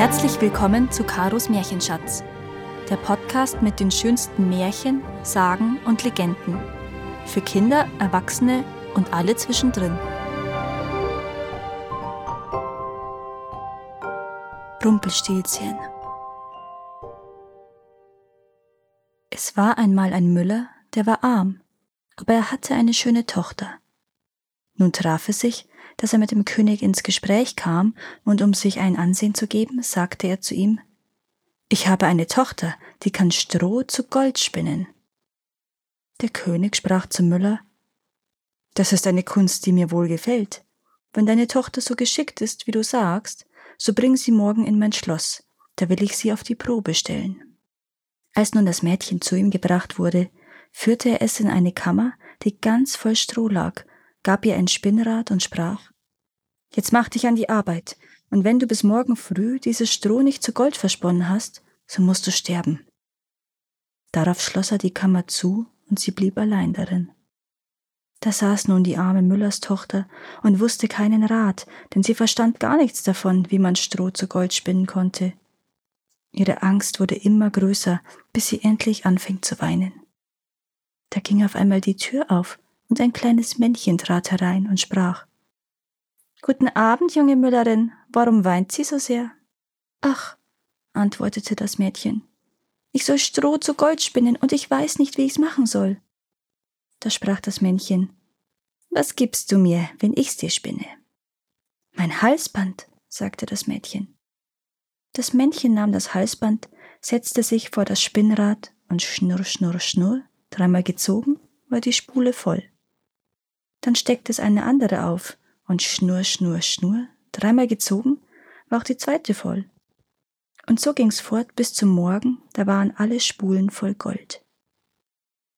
Herzlich willkommen zu Karos Märchenschatz, der Podcast mit den schönsten Märchen, Sagen und Legenden. Für Kinder, Erwachsene und alle zwischendrin. Rumpelstilzchen. Es war einmal ein Müller, der war arm, aber er hatte eine schöne Tochter. Nun traf es sich, dass er mit dem König ins Gespräch kam, und um sich ein Ansehen zu geben, sagte er zu ihm Ich habe eine Tochter, die kann Stroh zu Gold spinnen. Der König sprach zum Müller Das ist eine Kunst, die mir wohl gefällt. Wenn deine Tochter so geschickt ist, wie du sagst, so bring sie morgen in mein Schloss, da will ich sie auf die Probe stellen. Als nun das Mädchen zu ihm gebracht wurde, führte er es in eine Kammer, die ganz voll Stroh lag, gab ihr ein Spinnrad und sprach Jetzt mach dich an die Arbeit, und wenn du bis morgen früh dieses Stroh nicht zu Gold versponnen hast, so musst du sterben. Darauf schloss er die Kammer zu, und sie blieb allein darin. Da saß nun die arme Müllerstochter und wusste keinen Rat, denn sie verstand gar nichts davon, wie man Stroh zu Gold spinnen konnte. Ihre Angst wurde immer größer, bis sie endlich anfing zu weinen. Da ging auf einmal die Tür auf, und ein kleines Männchen trat herein und sprach Guten Abend, junge Müllerin, warum weint sie so sehr? Ach, antwortete das Mädchen, ich soll Stroh zu Gold spinnen, und ich weiß nicht, wie ich's machen soll. Da sprach das Männchen, Was gibst du mir, wenn ich's dir spinne? Mein Halsband, sagte das Mädchen. Das Männchen nahm das Halsband, setzte sich vor das Spinnrad und schnurr, schnurr, schnurr, dreimal gezogen, war die Spule voll. Dann steckte es eine andere auf, und schnurr, schnurr, schnurr, dreimal gezogen, war auch die zweite voll. Und so ging's fort bis zum Morgen, da waren alle Spulen voll Gold.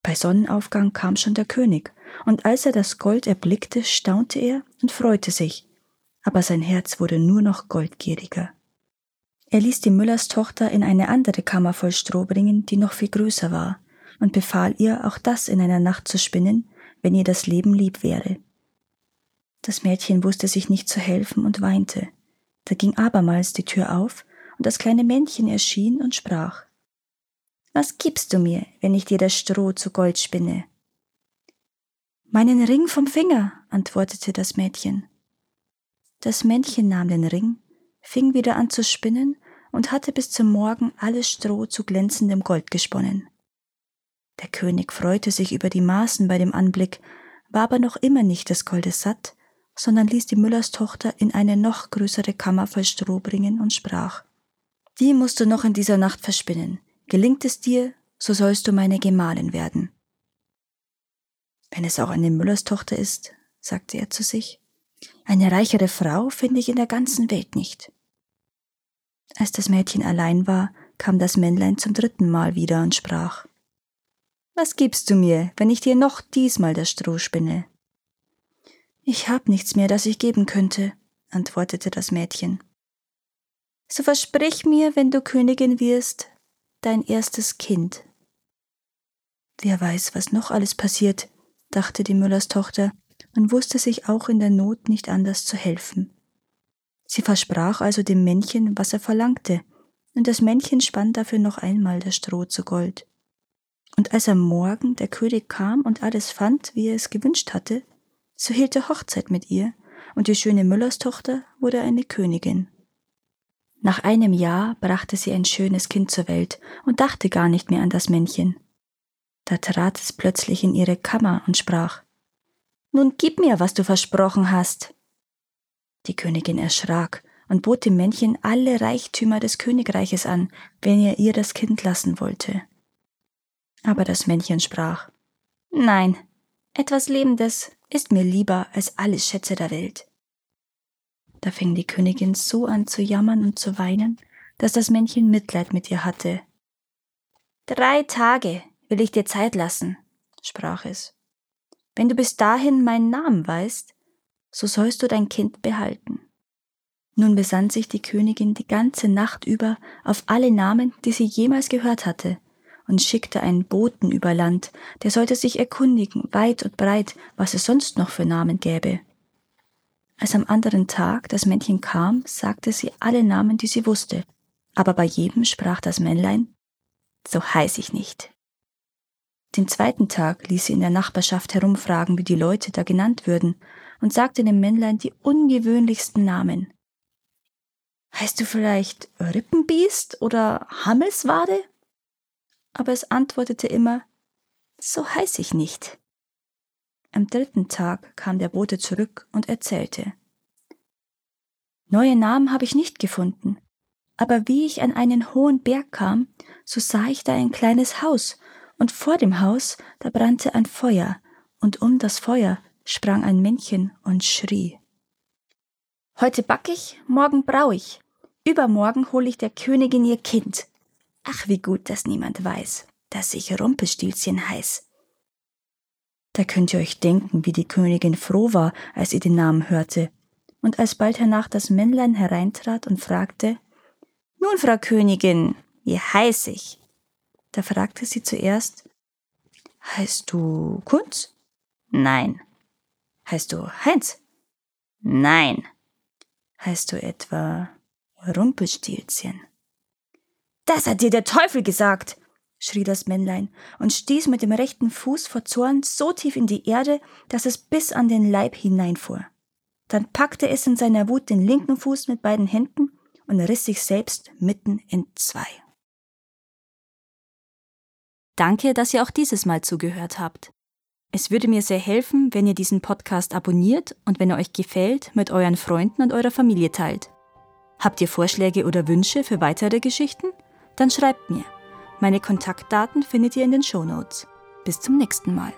Bei Sonnenaufgang kam schon der König, und als er das Gold erblickte, staunte er und freute sich, aber sein Herz wurde nur noch goldgieriger. Er ließ die Müllerstochter in eine andere Kammer voll Stroh bringen, die noch viel größer war, und befahl ihr, auch das in einer Nacht zu spinnen, wenn ihr das Leben lieb wäre. Das Mädchen wusste sich nicht zu helfen und weinte. Da ging abermals die Tür auf, und das kleine Männchen erschien und sprach Was gibst du mir, wenn ich dir das Stroh zu Gold spinne? Meinen Ring vom Finger, antwortete das Mädchen. Das Männchen nahm den Ring, fing wieder an zu spinnen und hatte bis zum Morgen alles Stroh zu glänzendem Gold gesponnen. Der König freute sich über die Maßen bei dem Anblick, war aber noch immer nicht des Goldes satt, sondern ließ die Müllerstochter in eine noch größere Kammer voll Stroh bringen und sprach Die musst du noch in dieser Nacht verspinnen. Gelingt es dir, so sollst du meine Gemahlin werden. Wenn es auch eine Müllerstochter ist, sagte er zu sich, eine reichere Frau finde ich in der ganzen Welt nicht. Als das Mädchen allein war, kam das Männlein zum dritten Mal wieder und sprach Was gibst du mir, wenn ich dir noch diesmal das Stroh spinne? Ich hab nichts mehr, das ich geben könnte, antwortete das Mädchen. So versprich mir, wenn du Königin wirst, dein erstes Kind. Wer weiß, was noch alles passiert, dachte die Müllers Tochter und wusste sich auch in der Not nicht anders zu helfen. Sie versprach also dem Männchen, was er verlangte, und das Männchen spann dafür noch einmal das Stroh zu Gold. Und als am Morgen der König kam und alles fand, wie er es gewünscht hatte, so hielt er Hochzeit mit ihr, und die schöne Müllerstochter wurde eine Königin. Nach einem Jahr brachte sie ein schönes Kind zur Welt und dachte gar nicht mehr an das Männchen. Da trat es plötzlich in ihre Kammer und sprach Nun gib mir, was du versprochen hast. Die Königin erschrak und bot dem Männchen alle Reichtümer des Königreiches an, wenn er ihr das Kind lassen wollte. Aber das Männchen sprach Nein, etwas Lebendes ist mir lieber als alle Schätze der Welt. Da fing die Königin so an zu jammern und zu weinen, dass das Männchen Mitleid mit ihr hatte. Drei Tage will ich dir Zeit lassen, sprach es. Wenn du bis dahin meinen Namen weißt, so sollst du dein Kind behalten. Nun besann sich die Königin die ganze Nacht über auf alle Namen, die sie jemals gehört hatte, und schickte einen Boten über Land, der sollte sich erkundigen, weit und breit, was es sonst noch für Namen gäbe. Als am anderen Tag das Männchen kam, sagte sie alle Namen, die sie wusste, Aber bei jedem sprach das Männlein, so heiß ich nicht. Den zweiten Tag ließ sie in der Nachbarschaft herumfragen, wie die Leute da genannt würden, und sagte dem Männlein die ungewöhnlichsten Namen. Heißt du vielleicht Rippenbiest oder Hammelswade? Aber es antwortete immer, so heiß ich nicht. Am dritten Tag kam der Bote zurück und erzählte. Neue Namen habe ich nicht gefunden, aber wie ich an einen hohen Berg kam, so sah ich da ein kleines Haus, und vor dem Haus, da brannte ein Feuer, und um das Feuer sprang ein Männchen und schrie. Heute back ich, morgen brau ich, übermorgen hol ich der Königin ihr Kind. Ach, wie gut, dass niemand weiß, dass ich Rumpelstilzchen heiß. Da könnt ihr euch denken, wie die Königin froh war, als sie den Namen hörte, und als bald hernach das Männlein hereintrat und fragte, Nun, Frau Königin, wie heiß ich? Da fragte sie zuerst, Heißt du Kunz? Nein. Heißt du Heinz? Nein. Heißt du etwa Rumpelstilzchen? Das hat dir der Teufel gesagt, schrie das Männlein und stieß mit dem rechten Fuß vor Zorn so tief in die Erde, dass es bis an den Leib hineinfuhr. Dann packte es in seiner Wut den linken Fuß mit beiden Händen und riss sich selbst mitten in zwei. Danke, dass ihr auch dieses Mal zugehört habt. Es würde mir sehr helfen, wenn ihr diesen Podcast abonniert und wenn er euch gefällt, mit euren Freunden und eurer Familie teilt. Habt ihr Vorschläge oder Wünsche für weitere Geschichten? Dann schreibt mir. Meine Kontaktdaten findet ihr in den Shownotes. Bis zum nächsten Mal.